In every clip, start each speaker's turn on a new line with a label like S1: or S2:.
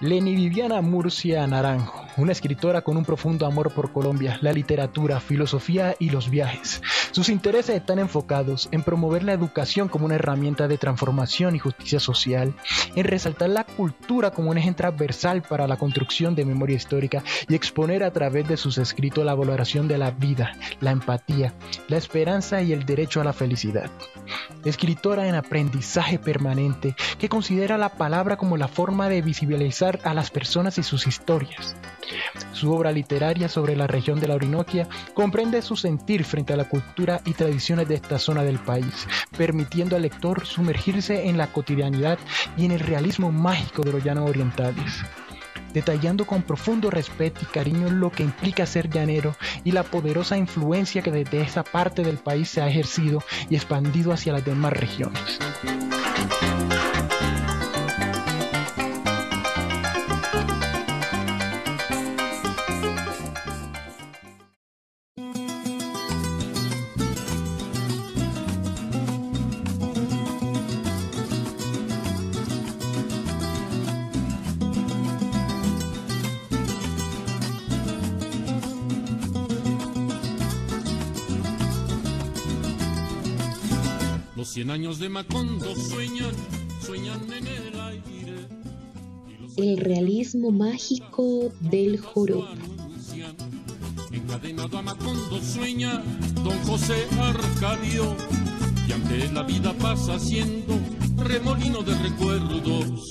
S1: Leni Viviana Murcia Naranjo una escritora con un profundo amor por Colombia, la literatura, filosofía y los viajes. Sus intereses están enfocados en promover la educación como una herramienta de transformación y justicia social, en resaltar la cultura como un eje transversal para la construcción de memoria histórica y exponer a través de sus escritos la valoración de la vida, la empatía, la esperanza y el derecho a la felicidad. Escritora en aprendizaje permanente que considera la palabra como la forma de visibilizar a las personas y sus historias. Su obra literaria sobre la región de la Orinoquia comprende su sentir frente a la cultura y tradiciones de esta zona del país, permitiendo al lector sumergirse en la cotidianidad y en el realismo mágico de los llanos orientales detallando con profundo respeto y cariño lo que implica ser llanero y la poderosa influencia que desde esa parte del país se ha ejercido y expandido hacia las demás regiones.
S2: Cien años de Macondo sueñan, sueñan en el aire.
S3: El realismo mágico del joropo.
S2: Encadenado a Macondo sueña don José Arcadio, y aunque la vida pasa siendo remolino de recuerdos,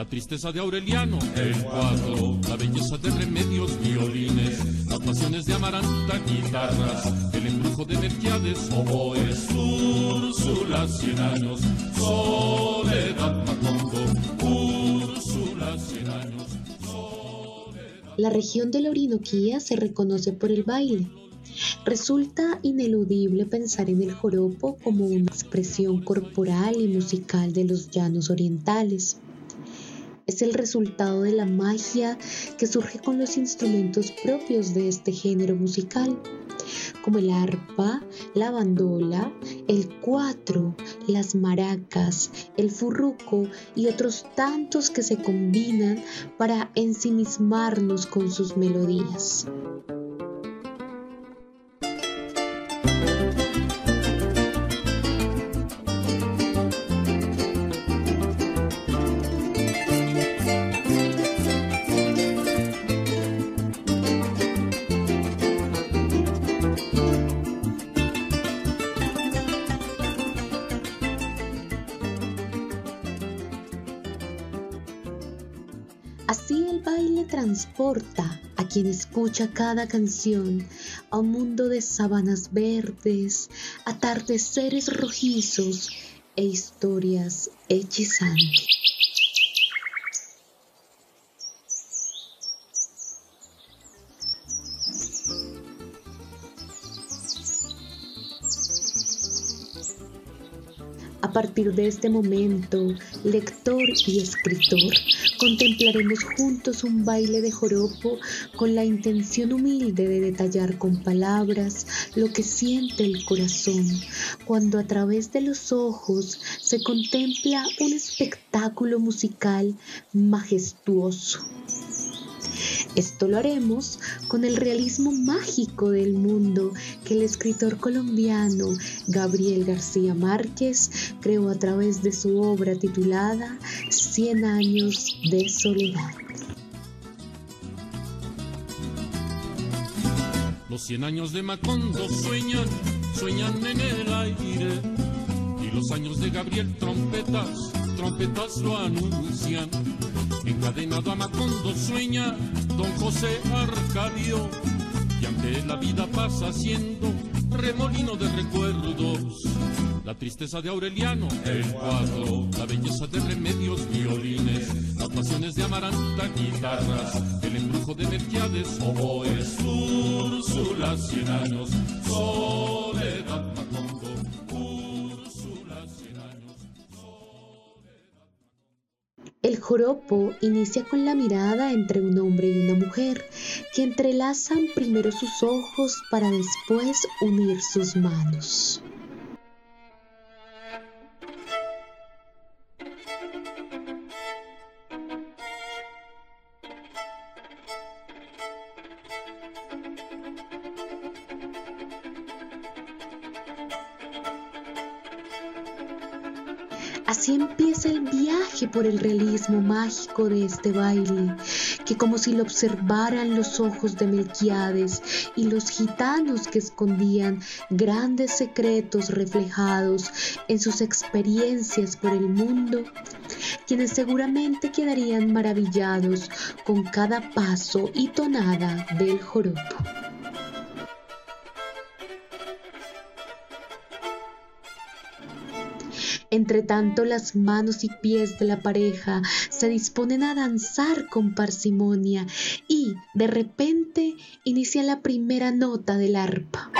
S2: la tristeza de Aureliano, el cuadro, la belleza de remedios, violines, las pasiones de Amaranta, guitarras, el embrujo de Melquiades, oboes, Úrsula, cien años, soledad, Macondo, Úrsula, cien años, soledad.
S3: La región de la se reconoce por el baile. Resulta ineludible pensar en el joropo como una expresión corporal y musical de los llanos orientales. Es el resultado de la magia que surge con los instrumentos propios de este género musical, como el arpa, la bandola, el cuatro, las maracas, el furruco y otros tantos que se combinan para ensimismarnos con sus melodías. Transporta a quien escucha cada canción a un mundo de sábanas verdes, atardeceres rojizos e historias hechizantes. A partir de este momento, lector y escritor, contemplaremos juntos un baile de joropo con la intención humilde de detallar con palabras lo que siente el corazón cuando a través de los ojos se contempla un espectáculo musical majestuoso. Esto lo haremos con el realismo mágico del mundo que el escritor colombiano Gabriel García Márquez creó a través de su obra titulada Cien años de soledad.
S2: Los cien años de Macondo sueñan, sueñan en el aire. Y los años de Gabriel trompetas, trompetas lo anuncian. Encadenado a Macondo sueña don José Arcadio. Y aunque la vida pasa siendo remolino de recuerdos, la tristeza de Aureliano, el cuadro, la belleza de remedios, violines, las pasiones de Amaranta, guitarras, el embrujo de Melquiades, oboes, Úrsula, cien años, soledad, Macondo,
S3: El joropo inicia con la mirada entre un hombre y una mujer, que entrelazan primero sus ojos para después unir sus manos. Así empieza el viaje por el realismo mágico de este baile, que como si lo observaran los ojos de Melquiades y los gitanos que escondían grandes secretos reflejados en sus experiencias por el mundo, quienes seguramente quedarían maravillados con cada paso y tonada del joropo. Entre tanto, las manos y pies de la pareja se disponen a danzar con parsimonia y, de repente, inicia la primera nota del arpa.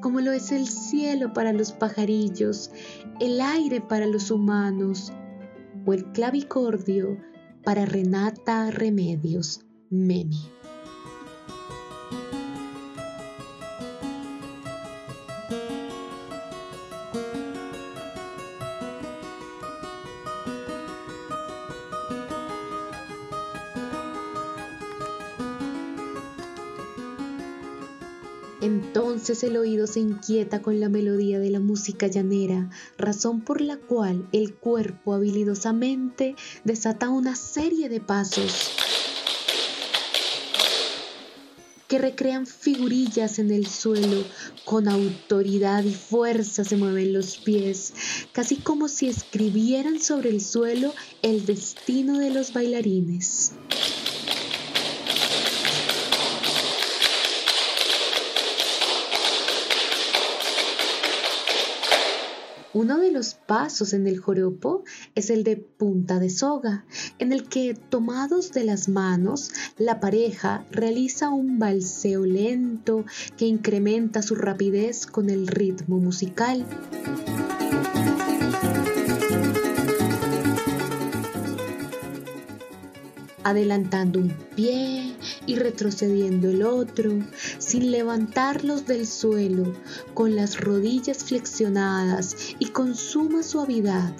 S3: Como lo es el cielo para los pajarillos, el aire para los humanos o el clavicordio para Renata Remedios Memi. Entonces el oído se inquieta con la melodía de la música llanera, razón por la cual el cuerpo habilidosamente desata una serie de pasos que recrean figurillas en el suelo, con autoridad y fuerza se mueven los pies, casi como si escribieran sobre el suelo el destino de los bailarines. Uno de los pasos en el joropo es el de punta de soga, en el que, tomados de las manos, la pareja realiza un balseo lento que incrementa su rapidez con el ritmo musical. Adelantando un pie y retrocediendo el otro, sin levantarlos del suelo, con las rodillas flexionadas y con suma suavidad,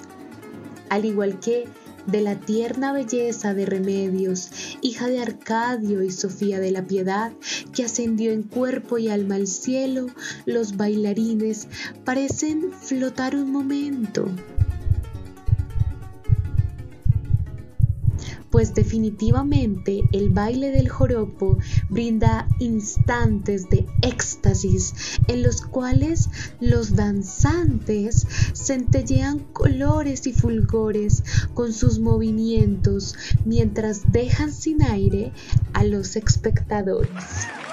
S3: al igual que de la tierna belleza de Remedios, hija de Arcadio y Sofía de la Piedad, que ascendió en cuerpo y alma al cielo, los bailarines parecen flotar un momento pues definitivamente el baile del joropo brinda instantes de éxtasis en los cuales los danzantes centellean colores y fulgores con sus movimientos mientras dejan sin aire a los espectadores.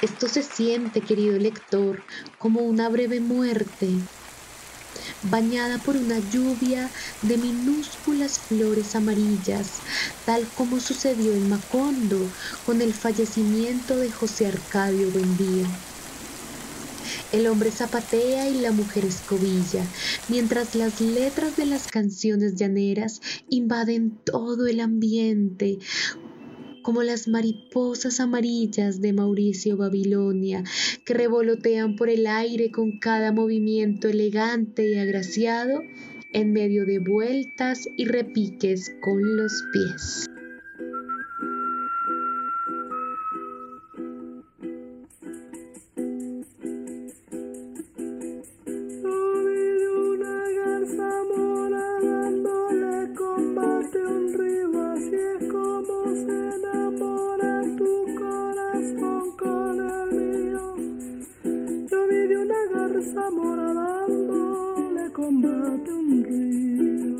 S3: Esto se siente, querido lector, como una breve muerte, bañada por una lluvia de minúsculas flores amarillas, tal como sucedió en Macondo con el fallecimiento de José Arcadio Buendía. El hombre zapatea y la mujer escobilla, mientras las letras de las canciones llaneras invaden todo el ambiente, como las mariposas amarillas de Mauricio Babilonia, que revolotean por el aire con cada movimiento elegante y agraciado, en medio de vueltas y repiques con los pies.
S4: esa morada le combate un río.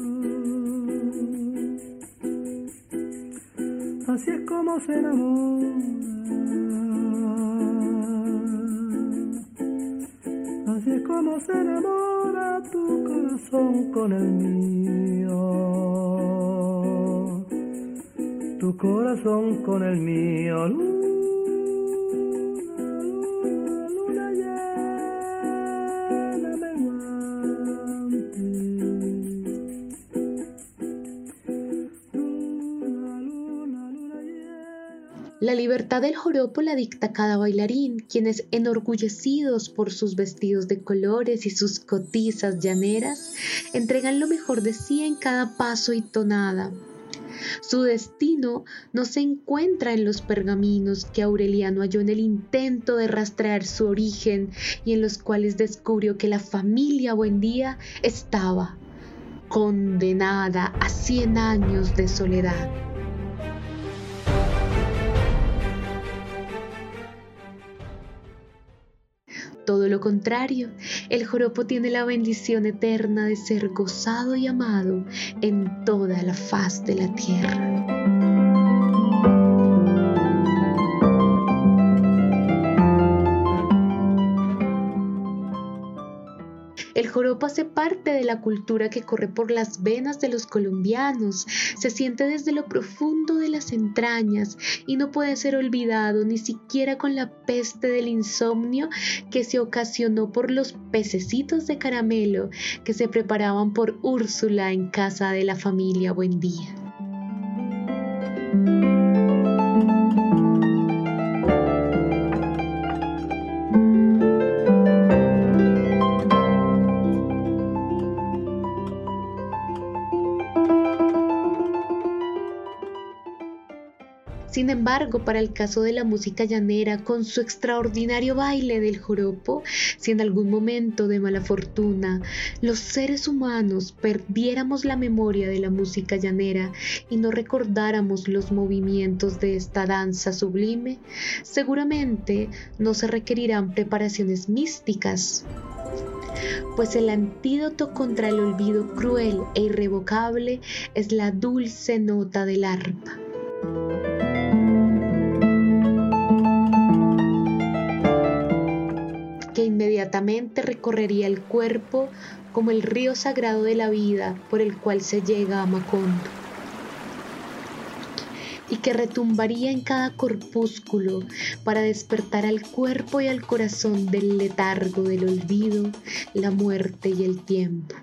S4: Así es como se enamora. Así es como se enamora tu corazón con el mío. Tu corazón con el mío.
S3: La libertad del joropo la dicta cada bailarín, quienes enorgullecidos por sus vestidos de colores y sus cotizas llaneras, entregan lo mejor de sí en cada paso y tonada. Su destino no se encuentra en los pergaminos que Aureliano halló en el intento de rastrear su origen y en los cuales descubrió que la familia Buendía estaba condenada a cien años de soledad. Todo lo contrario, el joropo tiene la bendición eterna de ser gozado y amado en toda la faz de la tierra. El joropo hace parte de la cultura que corre por las venas de los colombianos, se siente desde lo profundo de las entrañas y no puede ser olvidado ni siquiera con la peste del insomnio que se ocasionó por los pececitos de caramelo que se preparaban por Úrsula en casa de la familia Buendía. Sin embargo, para el caso de la música llanera, con su extraordinario baile del joropo, si en algún momento de mala fortuna los seres humanos perdiéramos la memoria de la música llanera y no recordáramos los movimientos de esta danza sublime, seguramente no se requerirán preparaciones místicas pues el antídoto contra el olvido cruel e irrevocable es la dulce nota del arpa. Recorrería el cuerpo como el río sagrado de la vida por el cual se llega a Macondo y que retumbaría en cada corpúsculo para despertar al cuerpo y al corazón del letargo del olvido, la muerte y el tiempo.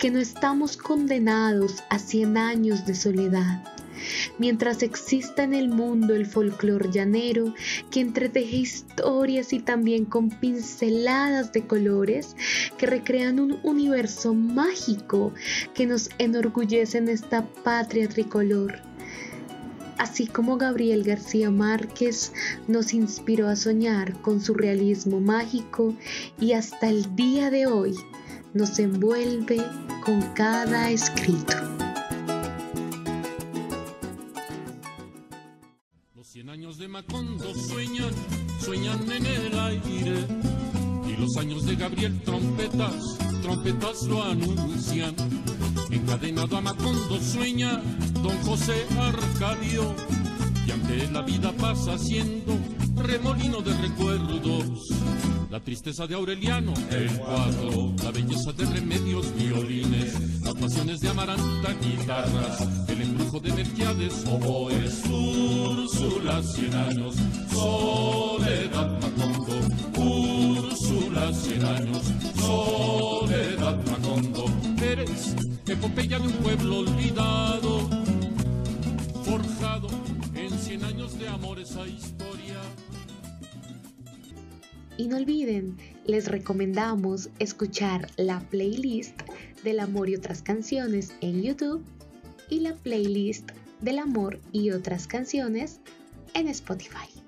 S3: Porque no estamos condenados a 100 años de soledad. Mientras exista en el mundo el folclor llanero que entreteje historias y también con pinceladas de colores que recrean un universo mágico que nos enorgullece en esta patria tricolor. Así como Gabriel García Márquez nos inspiró a soñar con su realismo mágico y hasta el día de hoy nos envuelve con cada escrito.
S2: Los cien años de Macondo sueñan, sueñan en el aire. Y los años de Gabriel trompetas, trompetas lo anuncian. Encadenado a Macondo sueña don José Arcadio. Y aunque la vida pasa siendo remolino de recuerdos, la tristeza de Aureliano, el cuadro, la belleza de remedios, violines, las pasiones de Amaranta, guitarras, el embrujo de Melquiades, oboes, Úrsula, cien años, soledad Macondo, Úrsula, cien años, soledad Macondo, eres epopeya de un pueblo olvidado, forjado en cien años de amor esa historia.
S3: Y no olviden, les recomendamos escuchar la playlist del amor y otras canciones en YouTube y la playlist del amor y otras canciones en Spotify.